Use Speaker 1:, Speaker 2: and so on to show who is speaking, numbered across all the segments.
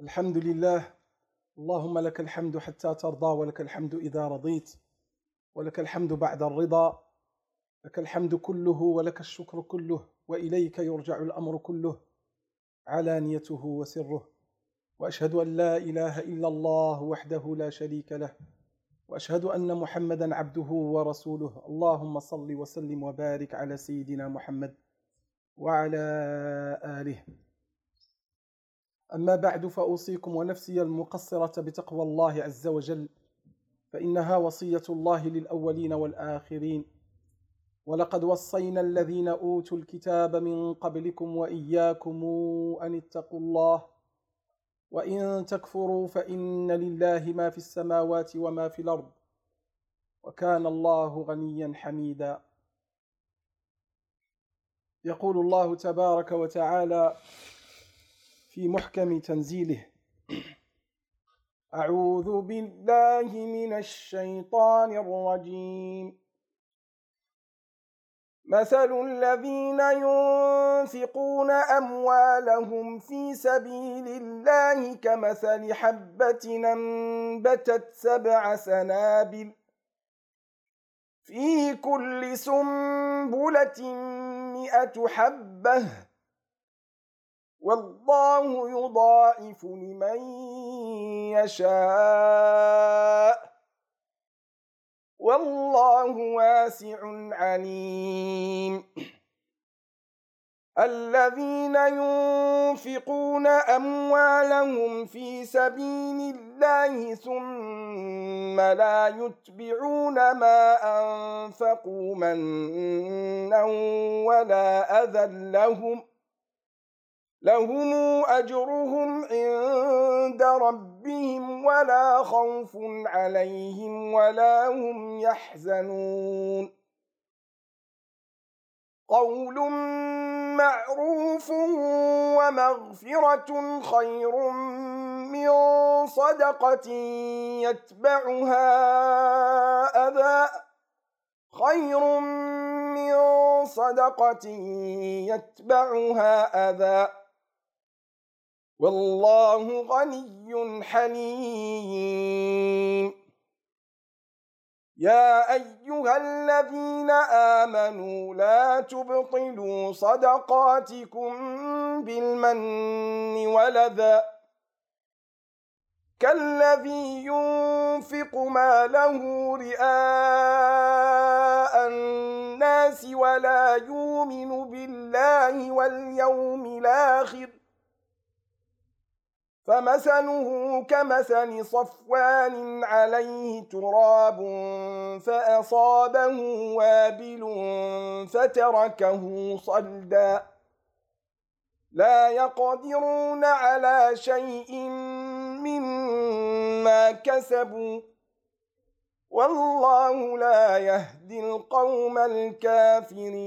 Speaker 1: الحمد لله. اللهم لك الحمد حتى ترضى ولك الحمد إذا رضيت ولك الحمد بعد الرضا لك الحمد كله ولك الشكر كله وإليك يرجع الأمر كله علانيته وسره. وأشهد أن لا إله إلا الله وحده لا شريك له وأشهد أن محمدا عبده ورسوله. اللهم صل وسلم وبارك على سيدنا محمد وعلى آله. أما بعد فأوصيكم ونفسي المقصرة بتقوى الله عز وجل فإنها وصية الله للأولين والآخرين. ولقد وصينا الذين أوتوا الكتاب من قبلكم وإياكم أن اتقوا الله وإن تكفروا فإن لله ما في السماوات وما في الأرض وكان الله غنيا حميدا. يقول الله تبارك وتعالى في محكم تنزيله. أعوذ بالله من الشيطان الرجيم. مثل الذين ينفقون أموالهم في سبيل الله كمثل حبة أنبتت سبع سنابل في كل سنبلة مئة حبة والله يضاعف لمن يشاء. والله واسع عليم. الذين ينفقون أموالهم في سبيل الله ثم لا يتبعون ما أنفقوا منا ولا أذى لهم ۖ لهم أجرهم عند ربهم ولا خوف عليهم ولا هم يحزنون. قول معروف ومغفرة خير من صدقة يتبعها أذى. خير من صدقة يتبعها أذى. والله غني حليم. يا أيها الذين آمنوا لا تبطلوا صدقاتكم بالمن ولذا كالذي ينفق ماله رئاء الناس ولا يؤمن بالله واليوم الآخر. فمثله كمثل صفوان عليه تراب فأصابه وابل فتركه صلدا. لا يقدرون على شيء مما كسبوا. والله لا يهدي القوم الكافرين.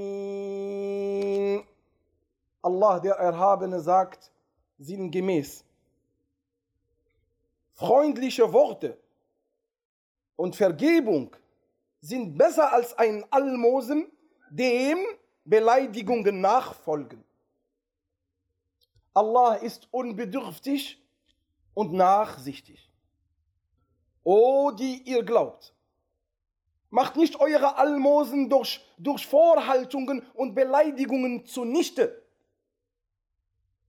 Speaker 1: Allah, der Erhabene, sagt sinngemäß, freundliche Worte und Vergebung sind besser als ein Almosen, dem Beleidigungen nachfolgen. Allah ist unbedürftig und nachsichtig. O die ihr glaubt, macht nicht eure Almosen durch, durch Vorhaltungen und Beleidigungen zunichte,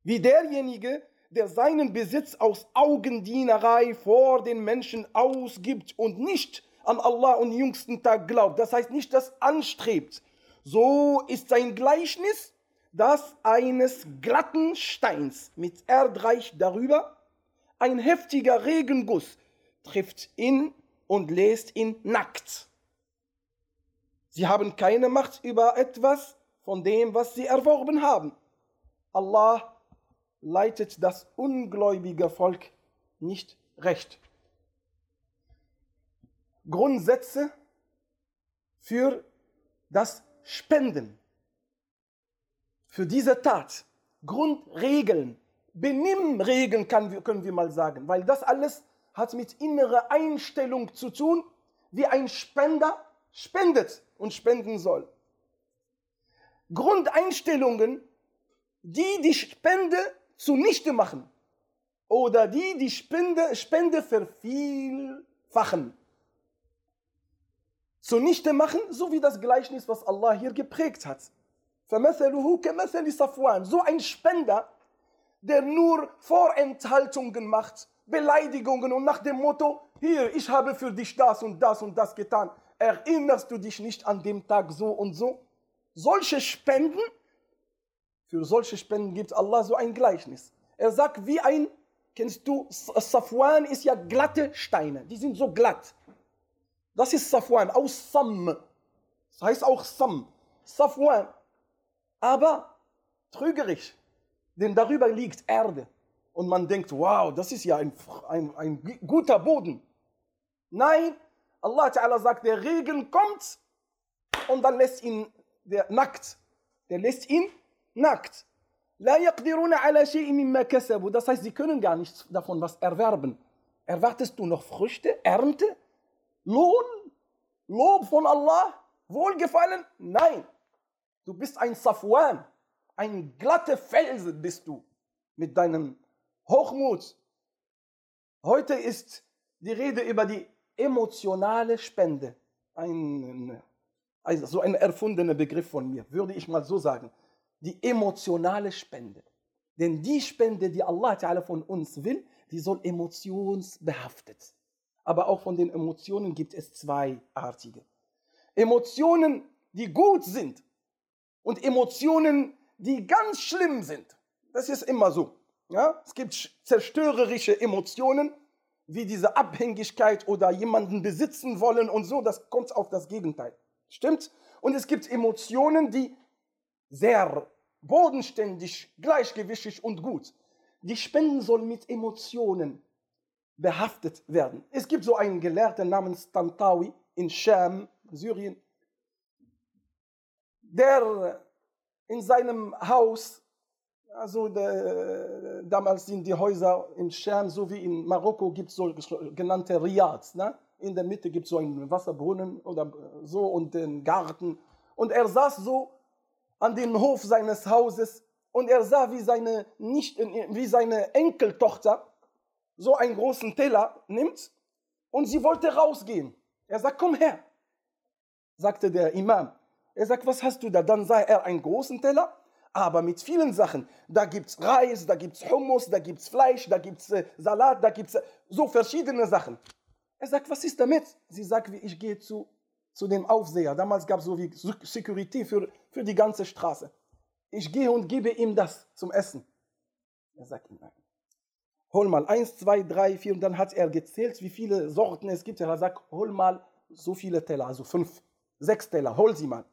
Speaker 1: wie derjenige, der seinen Besitz aus Augendienerei vor den Menschen ausgibt und nicht an Allah und jüngsten Tag glaubt, das heißt nicht das anstrebt, so ist sein Gleichnis das eines glatten Steins mit Erdreich darüber, ein heftiger Regenguss trifft ihn und lässt ihn nackt. Sie haben keine Macht über etwas von dem, was sie erworben haben. Allah leitet das ungläubige Volk nicht recht. Grundsätze für das Spenden, für diese Tat, Grundregeln, Benimmregeln können wir mal sagen, weil das alles hat mit innerer Einstellung zu tun, wie ein Spender spendet und spenden soll. Grundeinstellungen, die die Spende zunichte machen. oder die die Spende, Spende vervielfachen. Zunichte machen, so wie das Gleichnis, was Allah hier geprägt hat. So ein Spender, der nur Vorenthaltungen macht, Beleidigungen und nach dem Motto, hier, ich habe für dich das und das und das getan. Erinnerst du dich nicht an dem Tag so und so? Solche Spenden, für solche Spenden gibt Allah so ein Gleichnis. Er sagt, wie ein, kennst du, Safwan ist ja glatte Steine, die sind so glatt. Das ist Safwan, aus Sam. Das heißt auch Sam. Safwan. Aber trügerisch, denn darüber liegt Erde. Und man denkt, wow, das ist ja ein, ein, ein guter Boden. Nein, Allah Ta'ala sagt, der Regen kommt und dann lässt ihn der nackt. Der lässt ihn nackt. Das heißt, sie können gar nichts davon was erwerben. Erwartest du noch Früchte, Ernte, Lohn, Lob von Allah, Wohlgefallen? Nein. Du bist ein Safwan, ein glatte Felsen bist du mit deinem Hochmut. Heute ist die Rede über die emotionale Spende. Ein, also so ein erfundener Begriff von mir, würde ich mal so sagen. Die emotionale Spende. Denn die Spende, die Allah Ta'ala von uns will, die soll emotionsbehaftet. Aber auch von den Emotionen gibt es zweiartige. Emotionen, die gut sind und Emotionen, die ganz schlimm sind. Das ist immer so. Ja? Es gibt zerstörerische Emotionen, wie diese Abhängigkeit oder jemanden besitzen wollen und so, das kommt auf das Gegenteil. Stimmt? Und es gibt Emotionen, die sehr bodenständig, gleichgewichtig und gut. Die Spenden sollen mit Emotionen behaftet werden. Es gibt so einen Gelehrten namens Tantawi in Scham, Syrien, der in seinem Haus also de, damals sind die Häuser in Scham, so wie in Marokko gibt es so genannte Riads. Ne? In der Mitte gibt es so einen Wasserbrunnen oder so und den Garten. Und er saß so an dem Hof seines Hauses und er sah, wie seine, nicht, wie seine Enkeltochter so einen großen Teller nimmt und sie wollte rausgehen. Er sagt, komm her, sagte der Imam. Er sagt, was hast du da? Dann sah er einen großen Teller aber mit vielen Sachen. Da gibt es Reis, da gibt es Hummus, da gibt es Fleisch, da gibt es äh, Salat, da gibt es äh, so verschiedene Sachen. Er sagt, was ist damit? Sie sagt, ich gehe zu, zu dem Aufseher. Damals gab es so wie Security für, für die ganze Straße. Ich gehe und gebe ihm das zum Essen. Er sagt ihm, nein. Hol mal eins, zwei, drei, vier. Und dann hat er gezählt, wie viele Sorten es gibt. Er sagt, hol mal so viele Teller, also fünf, sechs Teller, hol sie mal.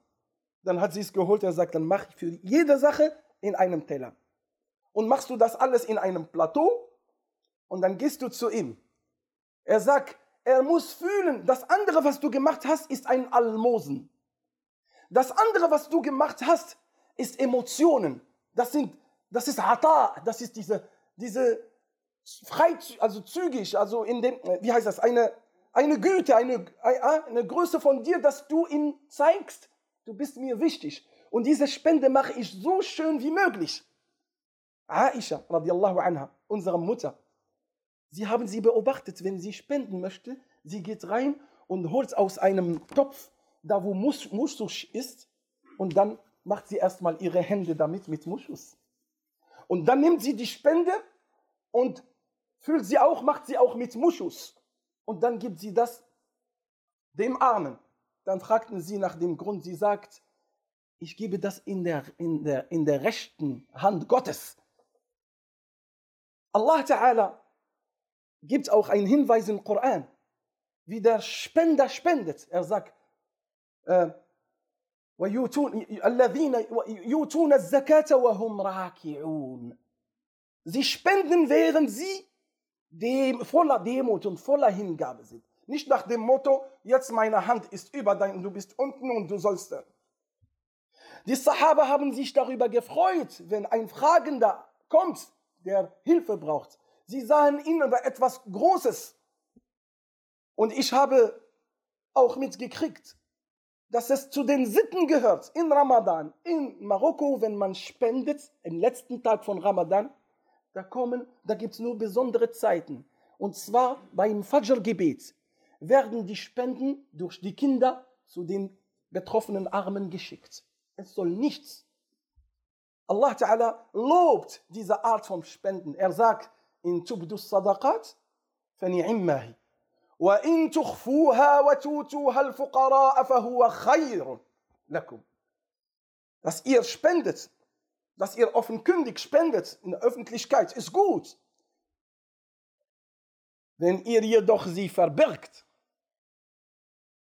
Speaker 1: Dann hat sie es geholt, er sagt, dann mach ich für jede Sache in einem Teller. Und machst du das alles in einem Plateau und dann gehst du zu ihm. Er sagt, er muss fühlen, das andere, was du gemacht hast, ist ein Almosen. Das andere, was du gemacht hast, ist Emotionen. Das sind, das ist Hata, das ist diese, diese frei, also zügig, also in dem, wie heißt das, eine, eine Güte, eine, eine Größe von dir, dass du ihm zeigst, du bist mir wichtig. Und diese Spende mache ich so schön wie möglich. Aisha, radiallahu anha, unsere Mutter, sie haben sie beobachtet, wenn sie spenden möchte, sie geht rein und holt aus einem Topf, da wo Muschus ist, und dann macht sie erstmal ihre Hände damit mit Muschus. Und dann nimmt sie die Spende und füllt sie auch, macht sie auch mit Muschus. Und dann gibt sie das dem Armen. Dann fragten sie nach dem Grund. Sie sagt, ich gebe das in der, in der, in der rechten Hand Gottes. Allah Ta'ala gibt auch einen Hinweis im Koran, wie der Spender spendet. Er sagt, äh, Sie spenden, während sie dem, voller Demut und voller Hingabe sind. Nicht nach dem Motto, jetzt meine Hand ist über dein, du bist unten und du sollst. Die Sahaba haben sich darüber gefreut, wenn ein Fragender kommt, der Hilfe braucht. Sie sahen in etwas Großes. Und ich habe auch mitgekriegt, dass es zu den Sitten gehört in Ramadan, in Marokko, wenn man spendet, im letzten Tag von Ramadan, da kommen, da gibt es nur besondere Zeiten. Und zwar beim Fajr-Gebet werden die Spenden durch die Kinder zu den betroffenen Armen geschickt. Es soll nichts. Allah Ta'ala lobt diese Art von Spenden. Er sagt in Tubdus Sadaqat, فنعمه وإن تخفوها وتوتوها الفقراء فهو خير لكم dass ihr spendet dass ihr offenkundig spendet in der Öffentlichkeit ist gut wenn ihr jedoch sie verbirgt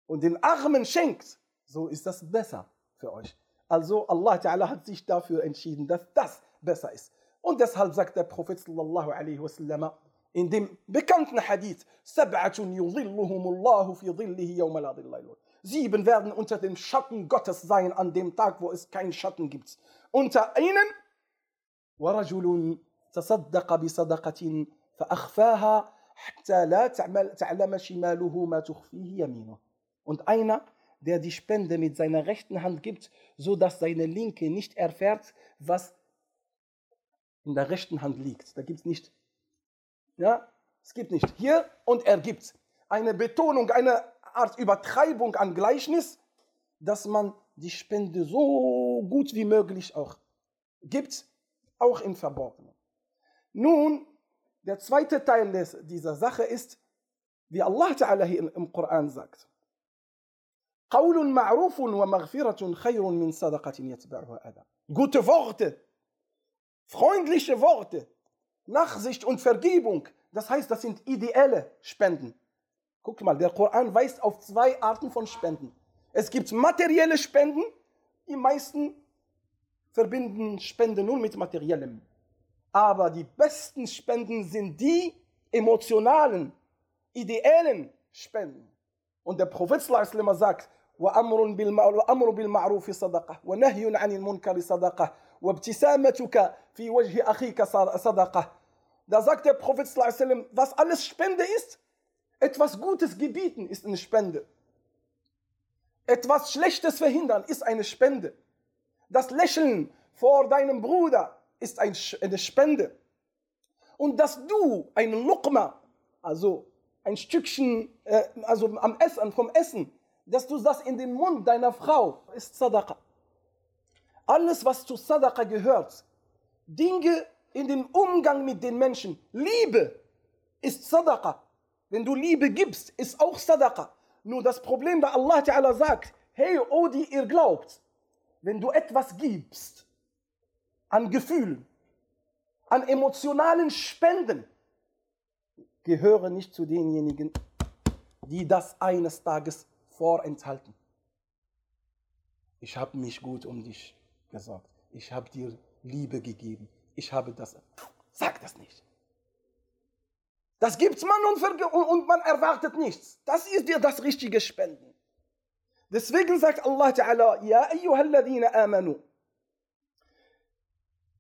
Speaker 1: und den Armen schenkt so ist das besser für euch also Allah Ta'ala hat sich dafür entschieden dass das besser ist und deshalb sagt der Prophet sallallahu alaihi wasallam in dem bekannten Hadith, Sieben werden unter dem Schatten Gottes sein an dem Tag, wo es keinen Schatten gibt. Unter ihnen ورجل تصدق بصدقة فأخفاها حتى لا تعلم شماله ما تخفيه يمينه. Und einer, der die Spende mit seiner rechten Hand gibt, so dass seine linke nicht erfährt, was in der rechten Hand liegt. Da gibt es nicht. Ja, es gibt nicht. Hier und er gibt. Eine Betonung, eine Art Übertreibung an Gleichnis, dass man die Spende so gut wie möglich auch gibt, auch im Verborgenen. Nun, der zweite Teil des, dieser Sache ist, wie Allah Ta'ala hier im Koran sagt. Gute Worte freundliche Worte Nachsicht und Vergebung. Das heißt, das sind ideelle Spenden. Guck mal, der Koran weist auf zwei Arten von Spenden. Es gibt materielle Spenden. Die meisten verbinden Spenden nur mit materiellem. Aber die besten Spenden sind die emotionalen, ideellen Spenden. Und der Prophet sagt, وأمر بالمعروف صدقة ونهي عن المنكر صدقة وابتسامتك في وجه أخيك صدقة Da sagt der Prophet was alles Spende ist, etwas Gutes gebieten ist eine Spende. Etwas Schlechtes verhindern ist eine Spende. Das Lächeln vor deinem Bruder ist eine Spende. Und dass du ein Lukma, also ein Stückchen, äh, also am Essen, vom Essen, dass du das in den Mund deiner Frau, ist Sadaqa. Alles, was zu Sadaqa gehört, Dinge in dem Umgang mit den Menschen, Liebe ist Sadaqa. Wenn du Liebe gibst, ist auch Sadaqa. Nur das Problem, da Allah Ta'ala sagt, hey, oh, die ihr glaubt, wenn du etwas gibst, an Gefühlen, an emotionalen Spenden, gehöre nicht zu denjenigen, die das eines Tages vorenthalten. Ich habe mich gut um dich gesorgt. Ich habe dir Liebe gegeben. Ich habe das. Sag das nicht. Das gibt man und, und man erwartet nichts. Das ist dir das richtige Spenden. Deswegen sagt Allah Ta'ala, Ja ayyuhalladhina amanu.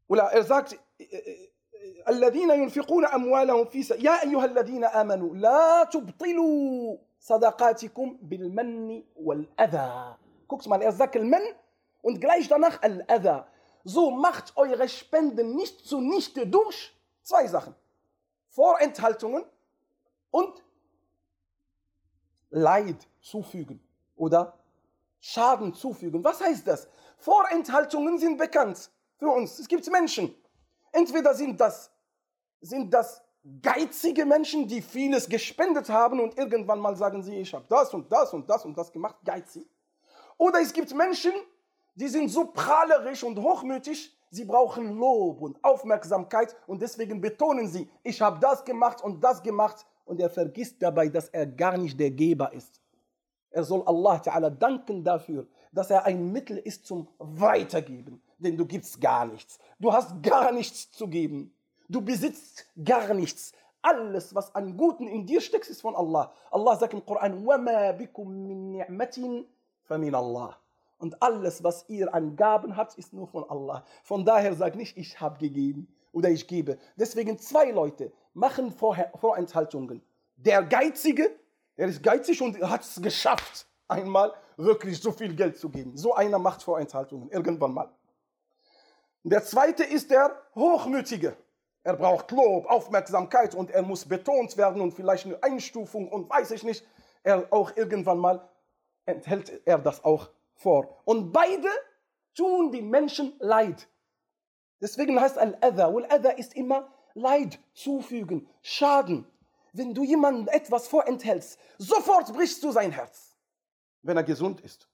Speaker 1: Oder er sagt, الذين ينفقون أموالهم في يا أيها الذين آمنوا لا تبطلوا صدقاتكم بالمن والأذى. Guckt mal, er sagt Al-Man und gleich danach Al-Adha. So macht eure Spenden nicht zunichte durch zwei Sachen. Vorenthaltungen und Leid zufügen oder Schaden zufügen. Was heißt das? Vorenthaltungen sind bekannt für uns. Es gibt Menschen. Entweder sind das, sind das geizige Menschen, die vieles gespendet haben und irgendwann mal sagen sie, ich habe das und das und das und das gemacht, geizig. Oder es gibt Menschen, die sind so prahlerisch und hochmütig, sie brauchen Lob und Aufmerksamkeit und deswegen betonen sie, ich habe das gemacht und das gemacht und er vergisst dabei, dass er gar nicht der Geber ist. Er soll Allah Ta'ala danken dafür, dass er ein Mittel ist zum Weitergeben, denn du gibst gar nichts. Du hast gar nichts zu geben. Du besitzt gar nichts. Alles, was an Guten in dir steckt, ist von Allah. Allah sagt im Koran, وَمَا بِكُم مِّن نِعْمَةٍ فَمِنَ اللَّهِ und alles, was ihr an Gaben habt, ist nur von Allah. Von daher sag nicht, ich habe gegeben oder ich gebe. Deswegen zwei Leute machen Vorenthaltungen. Der Geizige, er ist geizig und hat es geschafft, einmal wirklich so viel Geld zu geben. So einer macht Vorenthaltungen, irgendwann mal. Der zweite ist der Hochmütige. Er braucht Lob, Aufmerksamkeit und er muss betont werden und vielleicht eine Einstufung und weiß ich nicht. Er auch irgendwann mal enthält er das auch vor. Und beide tun die Menschen leid. Deswegen heißt Al-Adha. Wal-Adha ist immer Leid zufügen, Schaden. Wenn du jemandem etwas vorenthältst, sofort brichst du sein Herz, wenn er gesund ist.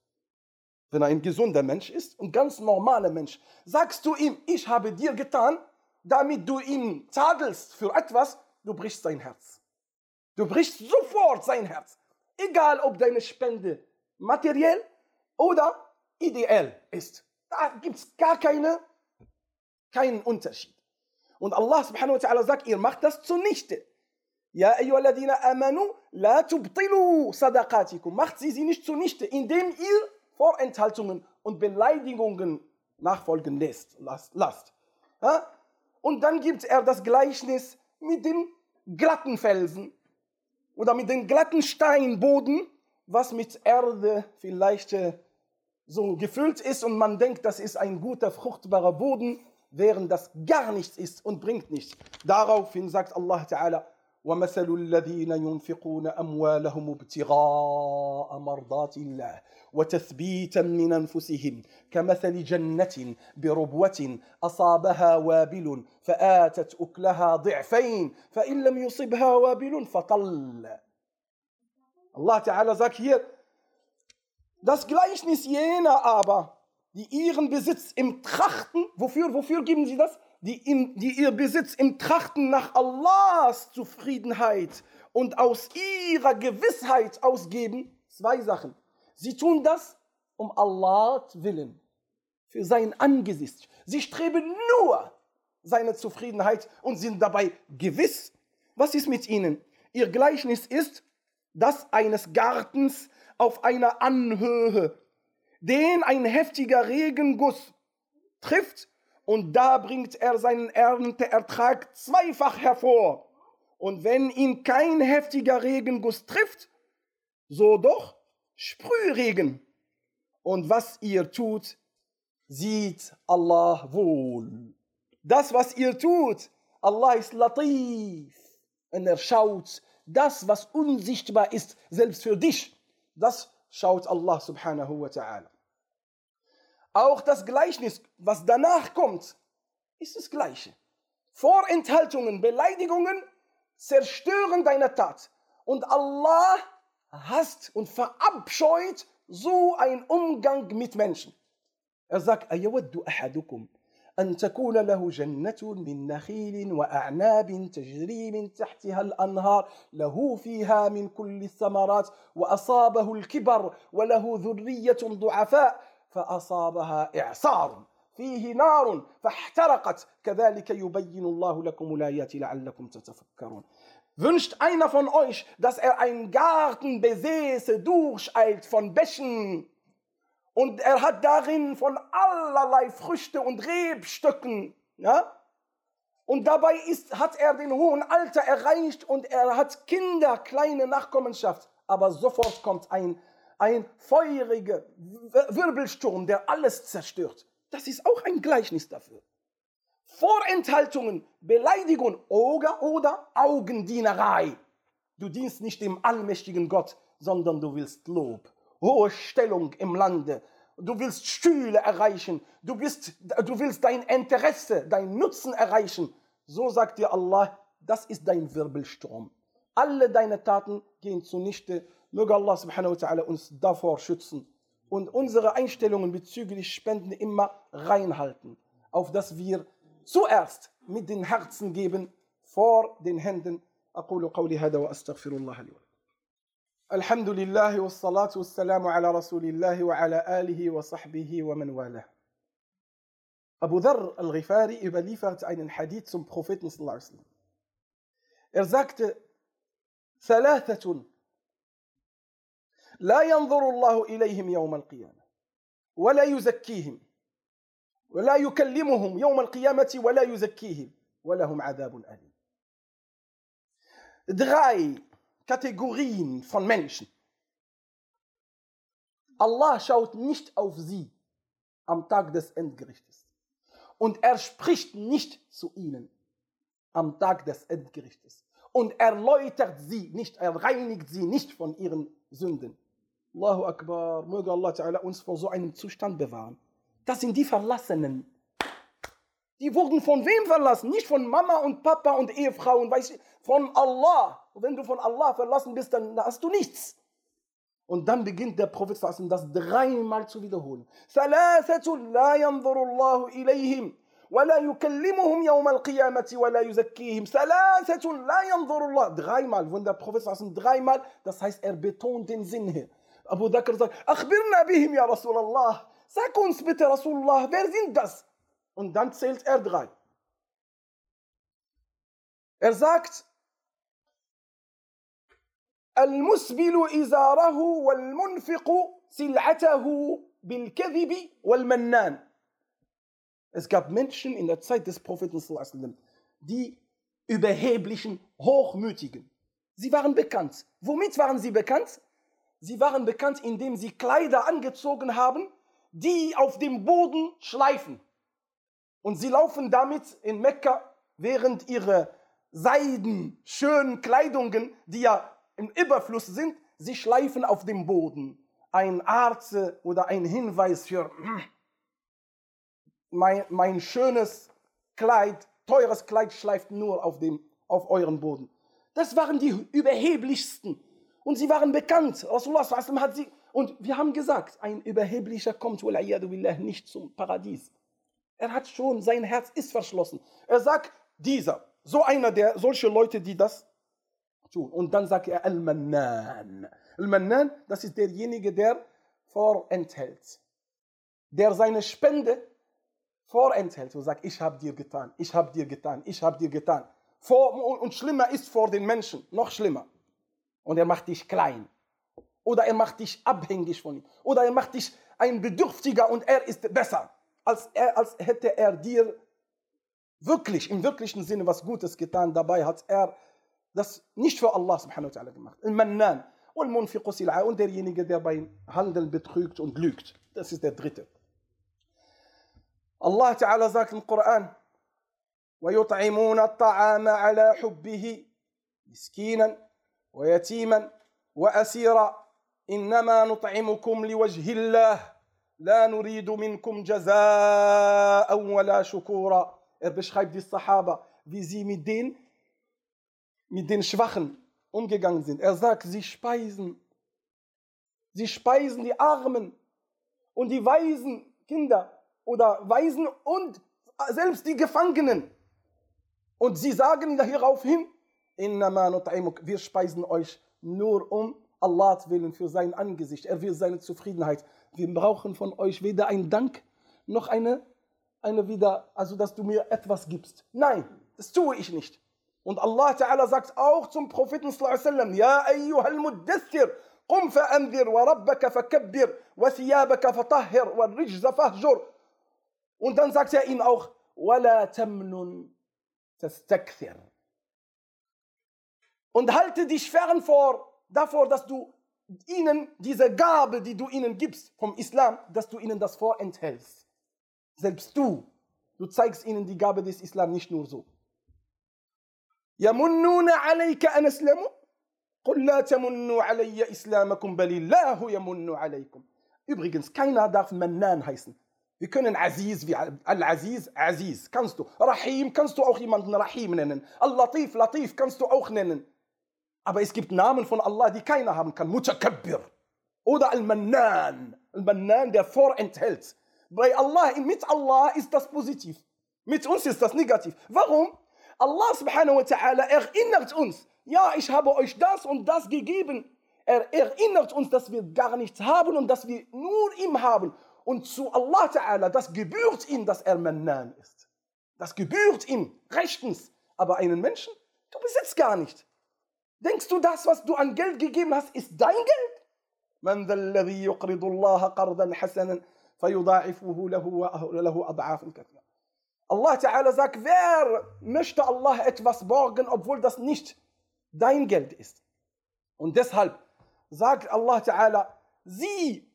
Speaker 1: Wenn er ein gesunder Mensch ist, ein ganz normaler Mensch, sagst du ihm, ich habe dir getan, damit du ihn tadelst für etwas, du brichst sein Herz. Du brichst sofort sein Herz. Egal, ob deine Spende materiell oder ideell ist. Da gibt es gar keine, keinen Unterschied. Und Allah subhanahu wa ta'ala sagt, ihr macht das zunichte. Ja, ayyuhalladhina amanu, la tubtilu sadaqatikum. Macht sie sie nicht zunichte, indem ihr Vorenthaltungen und Beleidigungen nachfolgen lässt. lasst. Ja? Und dann gibt er das Gleichnis mit dem glatten Felsen oder mit dem glatten Steinboden, was mit Erde vielleicht äh, so gefüllt ist und man denkt, das ist ein guter, fruchtbarer Boden, während das gar nichts ist und bringt nichts. Daraufhin sagt Allah Ta'ala, ومثل الذين ينفقون اموالهم ابتغاء مرضات الله وتثبيتا من انفسهم كمثل جنه بربوه اصابها وابل فاتت اكلها ضعفين فان لم يصبها وابل فطل Allah Ta'ala sagt hier, das Gleichnis jener aber, die ihren Besitz im Trachten, wofür, wofür geben sie das? Die, in, die ihr Besitz im Trachten nach Allahs Zufriedenheit und aus ihrer Gewissheit ausgeben. Zwei Sachen. Sie tun das um Allahs Willen, für sein Angesicht. Sie streben nur seine Zufriedenheit und sind dabei gewiss. Was ist mit ihnen? Ihr Gleichnis ist, das eines Gartens auf einer Anhöhe, den ein heftiger Regenguss trifft und da bringt er seinen Ernteertrag zweifach hervor. Und wenn ihn kein heftiger Regenguss trifft, so doch Sprühregen. Und was ihr tut, sieht Allah wohl. Das, was ihr tut, Allah ist latif. Und er schaut das, was unsichtbar ist, selbst für dich. Das schaut Allah subhanahu wa ta'ala. Auch das Gleichnis, was danach kommt, ist das Gleiche. Vorenthaltungen, Beleidigungen zerstören deine Tat. Und Allah hasst und verabscheut so einen Umgang mit Menschen. Er sagt, أيود أحدكم أن تكون له جنة من نخيل وأعناب تجري من تحتها الأنهار له فيها من كل الثمرات وأصابه الكبر وله ذرية ضعفاء فأصابها إعصار. فيه نار فاحترقت. كذلك يبين الله لكم الآيات لعلكم تتفكرون. Wünscht einer von euch, dass er einen Garten besäße, durcheilt von Bächen, und er hat darin von allerlei Früchte und Rebstöcken, ja? Und dabei ist, hat er den hohen Alter erreicht und er hat Kinder, kleine Nachkommenschaft. Aber sofort kommt ein ein feuriger Wirbelsturm, der alles zerstört. Das ist auch ein Gleichnis dafür. Vorenthaltungen, Beleidigung oder, oder Augendienerei. Du dienst nicht dem allmächtigen Gott, sondern du willst Lob, hohe Stellung im Lande. Du willst Stühle erreichen. Du, bist, du willst dein Interesse, dein Nutzen erreichen. So sagt dir Allah, das ist dein Wirbelsturm. Alle deine Taten gehen zunichte Möge Allah subhanahu wa ta'ala uns davor schützen und unsere Einstellungen bezüglich Spenden immer reinhalten, auf dass wir zuerst mit den Herzen geben vor den Händen. أقول قولي هذا وأستغفر الله لي الحمد لله والصلاة والسلام على رسول الله وعلى آله وصحبه ومن والاه. Abu Dharr al-Ghifari überliefert einen Hadith zum Propheten sallallahu alaihi wasallam. Er sagte: ثلاثة لا ينظر الله إليهم يوم القيامة ولا يزكيهم ولا يكلمهم يوم القيامة ولا يزكيهم ولهم عذاب أليم Drei Kategorien von Menschen. Allah schaut nicht auf sie am Tag des Endgerichtes. Und er spricht nicht zu ihnen. am Tag des Endgerichtes. Und erläutert sie nicht, er reinigt sie nicht von ihren Sünden. Allahu Akbar, möge Allah Ta'ala uns vor so einem Zustand bewahren. Das sind die Verlassenen. Die wurden von wem verlassen? Nicht von Mama und Papa und Ehefrau und weiß ich, von Allah. Und wenn du von Allah verlassen bist, dann hast du nichts. Und dann beginnt der Prophet das dreimal zu wiederholen. ثلاثة لا ينظر الله إليهم ولا يكلمهم يوم القيامة ولا يزكيهم ثلاثة لا ينظر الله dreimal wenn der Prophet dreimal das heißt er betont den Sinn hier Abu Bakr sagt أخبرنا بهم يا رسول الله sag uns bitte Rasulullah wer sind das und dann zählt er drei er sagt المسبل إزاره والمنفق سلعته بالكذب والمنان Es gab Menschen in der Zeit des Propheten, die überheblichen, hochmütigen. Sie waren bekannt. Womit waren sie bekannt? Sie waren bekannt, indem sie Kleider angezogen haben, die auf dem Boden schleifen. Und sie laufen damit in Mekka, während ihre Seiden, schönen Kleidungen, die ja im Überfluss sind, sie schleifen auf dem Boden. Ein Arzt oder ein Hinweis für mein, mein schönes Kleid, teures Kleid schleift nur auf, dem, auf euren Boden. Das waren die überheblichsten. Und sie waren bekannt. Rasulullah hat sie, und wir haben gesagt, ein Überheblicher kommt nicht zum Paradies. Er hat schon, sein Herz ist verschlossen. Er sagt, dieser, so einer der, solche Leute, die das tun. Und dann sagt er Al-Mannan. Al-Mannan, das ist derjenige, der vorenthält. Der seine Spende vorenthält und sagt, ich habe dir getan, ich habe dir getan, ich habe dir getan. Vor, und schlimmer ist vor den Menschen, noch schlimmer. Und er macht dich klein. Oder er macht dich abhängig von ihm. Oder er macht dich ein Bedürftiger und er ist besser, als, er, als hätte er dir wirklich, im wirklichen Sinne was Gutes getan. Dabei hat er داس نشفى الله سبحانه وتعالى دماغ المنان والمنفق سلعة وندير يني قدر بين هندل بتخيكت وندلوكت. داس از دريتر الله تعالى ذاك القرآن. ويطعمون الطعام على حبه مسكينا ويتيما وأسيرا. إنما نطعمكم لوجه الله. لا نريد منكم جزاء ولا شكورا. باش خايب دي الصحابة؟ في زيم الدين mit den Schwachen umgegangen sind. Er sagt, sie speisen, sie speisen die Armen und die weisen Kinder oder Waisen und selbst die Gefangenen. Und sie sagen hieraufhin, wir speisen euch nur um Allahs Willen für sein Angesicht. Er will seine Zufriedenheit. Wir brauchen von euch weder einen Dank noch eine, eine wieder, also dass du mir etwas gibst. Nein, das tue ich nicht. Und Allah Ta'ala sagt auch zum Propheten sallallahu alaihi wasallam, Ja ayyuhal muddathir, قم فأنذر وربك فكبر وثيابك فطهر والرجز فاهجر und dann sagt er ihnen auch, وَلَا تَمْنُنْ تَسْتَكْثِرْ Und halte dich fern vor, davor, dass du ihnen diese Gabe, die du ihnen gibst vom Islam, dass du ihnen das vorenthältst. Selbst du, du zeigst ihnen die Gabe des Islam nicht nur so. يَمُنُّونَ عَلَيْكَ أَنْ أَسْلَمُوا قُلْ لَا تَمُنُّوا عَلَيَّ إِسْلَامَكُمْ بَلِ اللَّهُ يَمُنُّ عَلَيْكُمْ Übrigens, keiner darf Mannan heißen. Wir können Aziz wie Al-Aziz, Aziz kannst du. Rahim kannst du auch jemanden Rahim nennen. Al-Latif, Latif kannst du auch nennen. Aber es gibt Namen von Allah, die keiner haben kann. Mutakabbir. Oder Al-Mannan. Al-Mannan, der vorenthält. Bei Allah, mit Allah ist das positiv. Mit uns ist das negativ. Warum? Allah subhanahu wa ta'ala erinnert uns. Ja, ich habe euch das und das gegeben. Er erinnert uns, dass wir gar nichts haben und dass wir nur ihm haben. Und zu Allah Ta'ala, das gebührt ihm, dass er Mannan ist. Das gebührt ihm, rechtens. Aber einen Menschen, du besitzt gar nicht. Denkst du, das, was du an Geld gegeben hast, ist dein Geld? من ذا الذي يقرض الله قرضا حسنا فيضاعفه له له أضعافا كثيرة Allah Ta'ala sagt, wer möchte Allah etwas borgen, obwohl das nicht dein Geld ist? Und deshalb sagt Allah Ta'ala, sie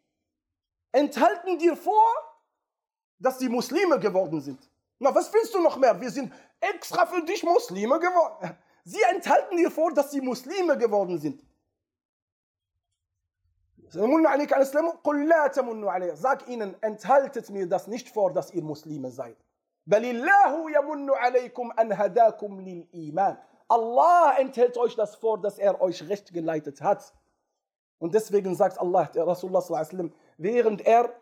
Speaker 1: enthalten dir vor, dass sie Muslime geworden sind. Na, was willst du noch mehr? Wir sind extra für dich Muslime geworden. Sie enthalten dir vor, dass sie Muslime geworden sind. Sag ihnen, enthaltet mir das nicht vor, dass ihr Muslime seid. Allah enthält euch das vor, dass er euch recht geleitet hat. Und deswegen sagt Allah, der Rasulullah sallam, während er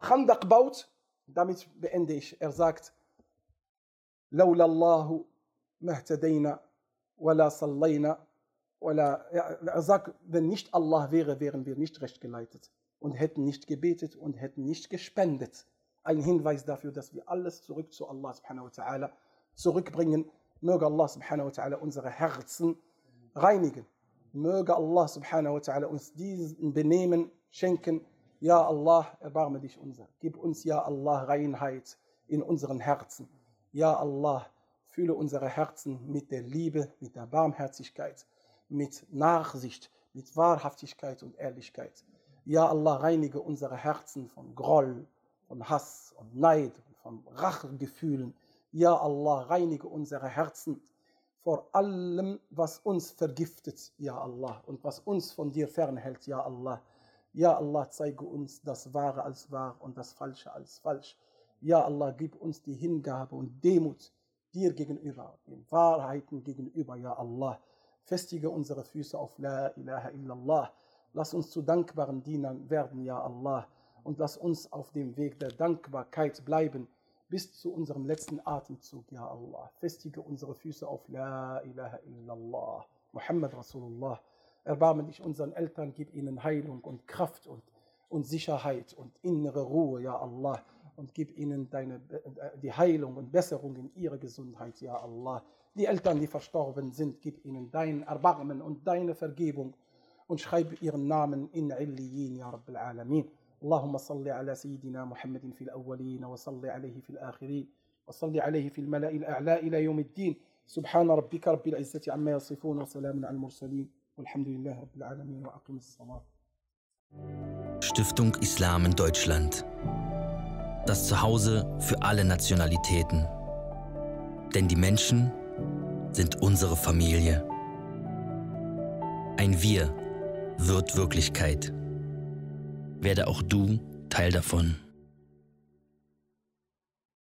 Speaker 1: Khandaq baut, damit beende ich, er sagt, لولا الله ما اهتدينا ولا صلينا ولا er sagt, wenn nicht Allah wäre, wären wir nicht recht geleitet und hätten nicht gebetet und hätten nicht gespendet. Ein Hinweis dafür, dass wir alles zurück zu Allah subhanahu wa ta'ala zurückbringen. Möge Allah subhanahu wa ta'ala unsere Herzen reinigen. Möge Allah subhanahu wa ta'ala uns diesen Benehmen schenken. Ja Allah, erbarme dich unser. Gib uns, ja Allah, Reinheit in unseren Herzen. Ja Allah, fülle unsere Herzen mit der Liebe, mit der Barmherzigkeit, mit Nachsicht, mit Wahrhaftigkeit und Ehrlichkeit. Ja Allah, reinige unsere Herzen von Groll, von Hass und Neid und von Rachegefühlen. Ja Allah, reinige unsere Herzen vor allem, was uns vergiftet, ja Allah, und was uns von dir fernhält, ja Allah. Ja Allah, zeige uns das Wahre als wahr und das Falsche als falsch. Ja Allah, gib uns die Hingabe und Demut dir gegenüber, den Wahrheiten gegenüber, ja Allah. Festige unsere Füße auf La ilaha illallah. Lass uns zu dankbaren Dienern werden, ja Allah. Und lass uns auf dem Weg der Dankbarkeit bleiben bis zu unserem letzten Atemzug, ja Allah. Festige unsere Füße auf La ilaha illallah, Muhammad Rasulullah. Erbarme dich unseren Eltern, gib ihnen Heilung und Kraft und, und Sicherheit und innere Ruhe, ja Allah. Und gib ihnen deine, äh, die Heilung und Besserung in ihrer Gesundheit, ja Allah. Die Eltern, die verstorben sind, gib ihnen dein Erbarmen und deine Vergebung und schreib ihren Namen in Illiyin, ja Rabbil Alamin. اللهم صل على سيدنا محمد في الأولين وصل عليه في الآخرين وصل عليه في الملأ الأعلى إلى يوم الدين سبحان ربك رب العزة عما يصفون وسلام على المرسلين والحمد لله رب العالمين وأقم الصلاة
Speaker 2: Stiftung Islam in Deutschland. Das Zuhause für alle Nationalitäten. Denn die Menschen sind unsere Familie. Ein Wir wird Wirklichkeit werde auch du Teil davon.